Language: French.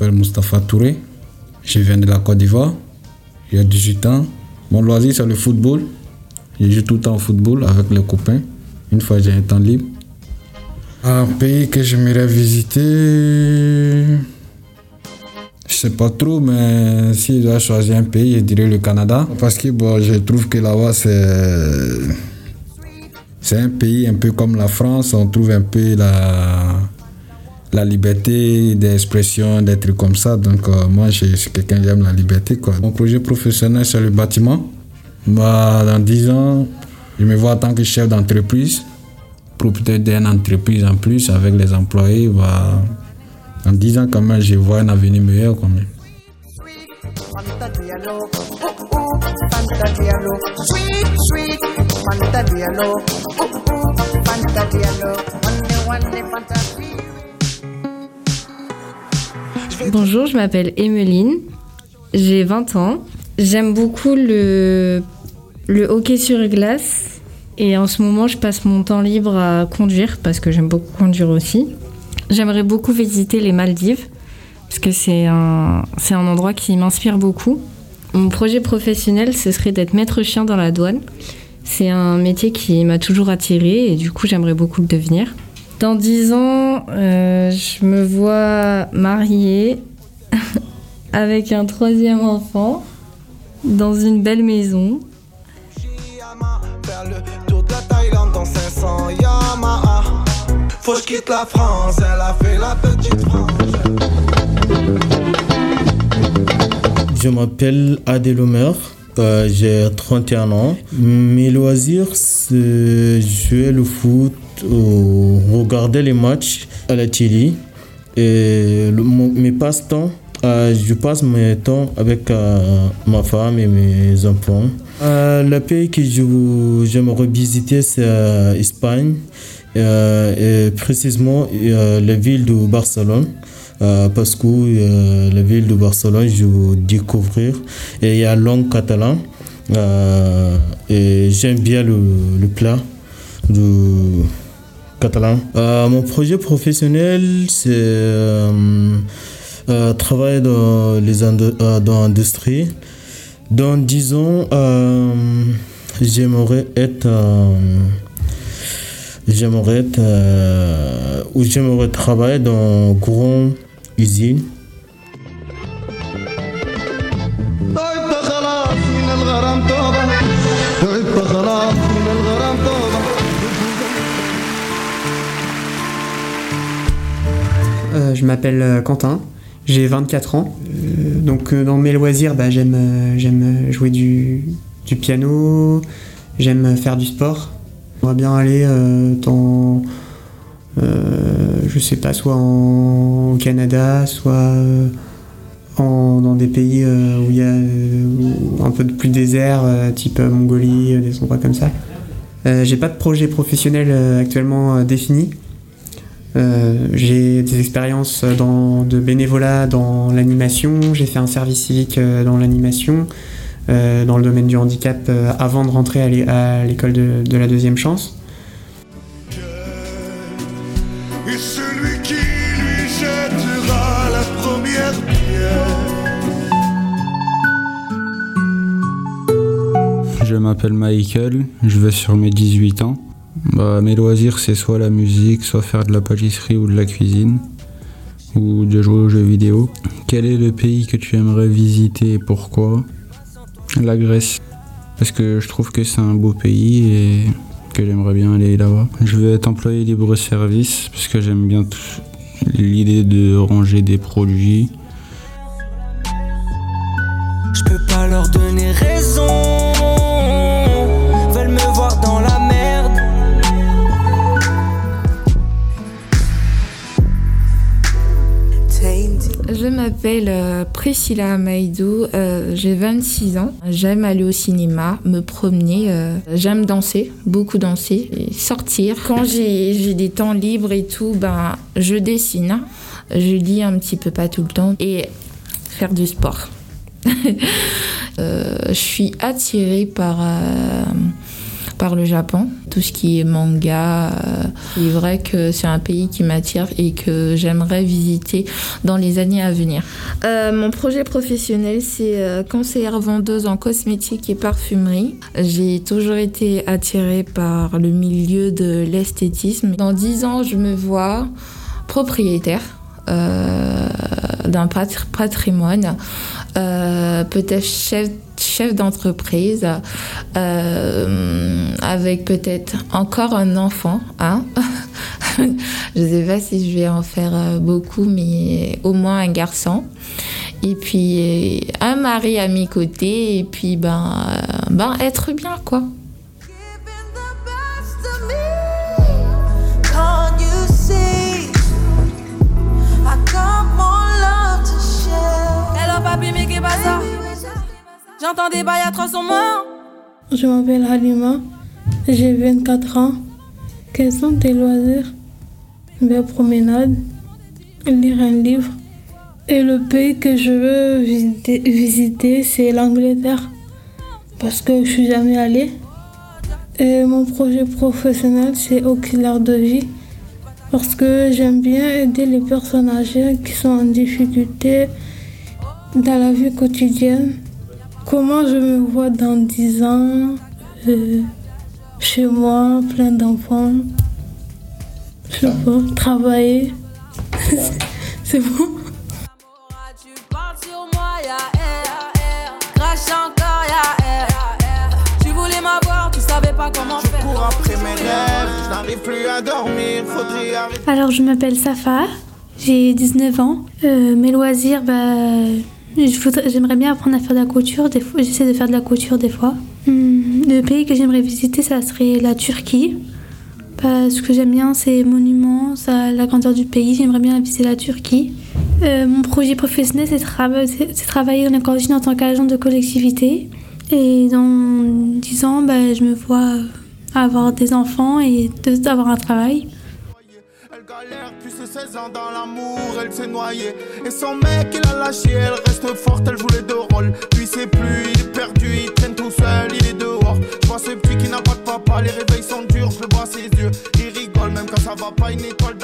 m'appelle Mustapha Touré. Je viens de la Côte d'Ivoire. J'ai 18 ans. Mon loisir, c'est le football. Je joue tout le temps au football avec les copains. Une fois j'ai un temps libre. Un pays que j'aimerais visiter. Je sais pas trop, mais si je dois choisir un pays, je dirais le Canada. Parce que bon, je trouve que là-bas, c'est. C'est un pays un peu comme la France. On trouve un peu la, la liberté d'expression, des trucs comme ça. Donc, euh, moi, je suis quelqu'un qui aime la liberté. Mon projet professionnel, c'est le bâtiment. Bah, dans 10 ans, je me vois en tant que chef d'entreprise, propriétaire d'une entreprise en plus avec les employés. Bah, en 10 ans, quand même, je vois un avenir meilleur. Quand même. Bonjour, je m'appelle Emeline, j'ai 20 ans. J'aime beaucoup le, hockey sur glace et en ce moment je passe mon temps libre à conduire parce que j'aime beaucoup conduire aussi. J'aimerais beaucoup visiter les Maldives parce que c'est un, c'est un endroit qui m'inspire beaucoup. Mon projet professionnel, ce serait d'être maître chien dans la douane. C'est un métier qui m'a toujours attiré et du coup j'aimerais beaucoup le devenir. Dans 10 ans, euh, je me vois mariée avec un troisième enfant dans une belle maison. Faut que je quitte la France, elle a fait la petite France. Je m'appelle Adèle Omer, euh, j'ai 31 ans. Mes loisirs, c'est jouer le foot, regarder les matchs à la télé. Et mes passe-temps, euh, je passe mon temps avec euh, ma femme et mes enfants. Euh, le pays que j'aimerais visiter, c'est l'Espagne, et précisément la ville de Barcelone. parce que la ville de Barcelone, je veux découvrir. Et il y a langue catalan. et j'aime bien le, le plat de catalan. mon projet professionnel, c'est euh, travailler dans les euh, l'industrie. Dans 10 ans, euh, j'aimerais être j'aimerais être ou j'aimerais travailler dans une grande usine. Je m'appelle Quentin. J'ai 24 ans. Euh, donc euh, dans mes loisirs, bah, j'aime, euh, jouer du, piano, j'aime faire du sport. J'aimerais bien aller dans, je sais pas, soit au Canada, soit dans des pays où il y a un peu plus désert, type Mongolie, des endroits comme ça. j'ai pas de projet professionnel actuellement défini. Euh, j'ai des expériences dans, de bénévolat dans l'animation, j'ai fait un service civique euh, dans l'animation, euh, dans le domaine du handicap avant de rentrer à l'école de, de, la deuxième chance. Je m'appelle Michael, je vais sur mes 18 ans. Bah, mes loisirs, c'est soit la musique, soit faire de la pâtisserie ou de la cuisine, ou de jouer aux jeux vidéo. Quel est le pays que tu aimerais visiter et pourquoi? La Grèce, parce que je trouve que c'est un beau pays et que j'aimerais bien aller là-bas. Je veux être employé libre-service, parce que j'aime bien l'idée de ranger des produits. Je peux pas leur donner raison m'appelle euh, Priscilla Maïdou, euh, j'ai 26 ans. J'aime aller au cinéma, me promener, euh, j'aime danser, beaucoup danser, sortir. Quand j'ai des temps libres et tout, ben, je dessine, je lis un petit peu, pas tout le temps, et faire du sport. je suis attirée par par le Japon, tout ce qui est manga. il est vrai que c'est un pays qui m'attire et que j'aimerais visiter dans les années à venir. mon projet professionnel, c'est conseillère vendeuse en cosmétique et parfumerie. J'ai toujours été attirée par le milieu de l'esthétisme. Dans dix ans, je me vois propriétaire euh, d'un patrimoine, euh, peut-être chef, chef d'entreprise, euh, avec peut-être encore un enfant. Hein je ne sais pas si je vais en faire beaucoup, mais au moins un garçon. Et puis un mari à mes côtés, et puis ben, ben être bien quoi. J'entends des bails à son morts. Je m'appelle Halima, j'ai 24 ans. Quels sont tes loisirs? Faire promenade, lire un livre. Et le pays que je veux visiter, visiter c'est l'Angleterre. Parce que je suis jamais allée. Et mon projet professionnel, c'est auxiliaire de vie. Parce que j'aime bien aider les personnes âgées qui sont en difficulté dans la vie quotidienne. Comment je me vois dans 10 ans euh, Chez moi, plein d'enfants. Je sais pas, travailler. C'est bon Tu voulais m'avoir, tu savais pas comment faire. Je cours après mes rêves, je n'arrive plus à dormir, faudrait arrêter. Alors je m'appelle Safa, j'ai 19 ans. Euh, mes loisirs, bah J'aimerais bien apprendre à faire de la couture. J'essaie de faire de la couture des fois. Hmm, le pays que j'aimerais visiter, ça serait la Turquie. Parce que j'aime bien ces monuments, ça, la grandeur du pays. J'aimerais bien visiter la Turquie. Euh, mon projet professionnel, c'est de travailler dans la coordination en tant qu'agent de collectivité. Et dans 10 ans, bah, je me vois avoir des enfants et d'avoir un travail 16 ans dans l'amour, elle s'est noyée. Et son mec, il a lâché, elle reste forte, elle joue les deux rôles. Lui, c'est plus, il est perdu, il traîne tout seul, il est dehors. Je vois ce petit qui n'a pas de papa, les réveils sont durs, je le vois ses yeux. Il rigole, même quand ça va pas, une étoile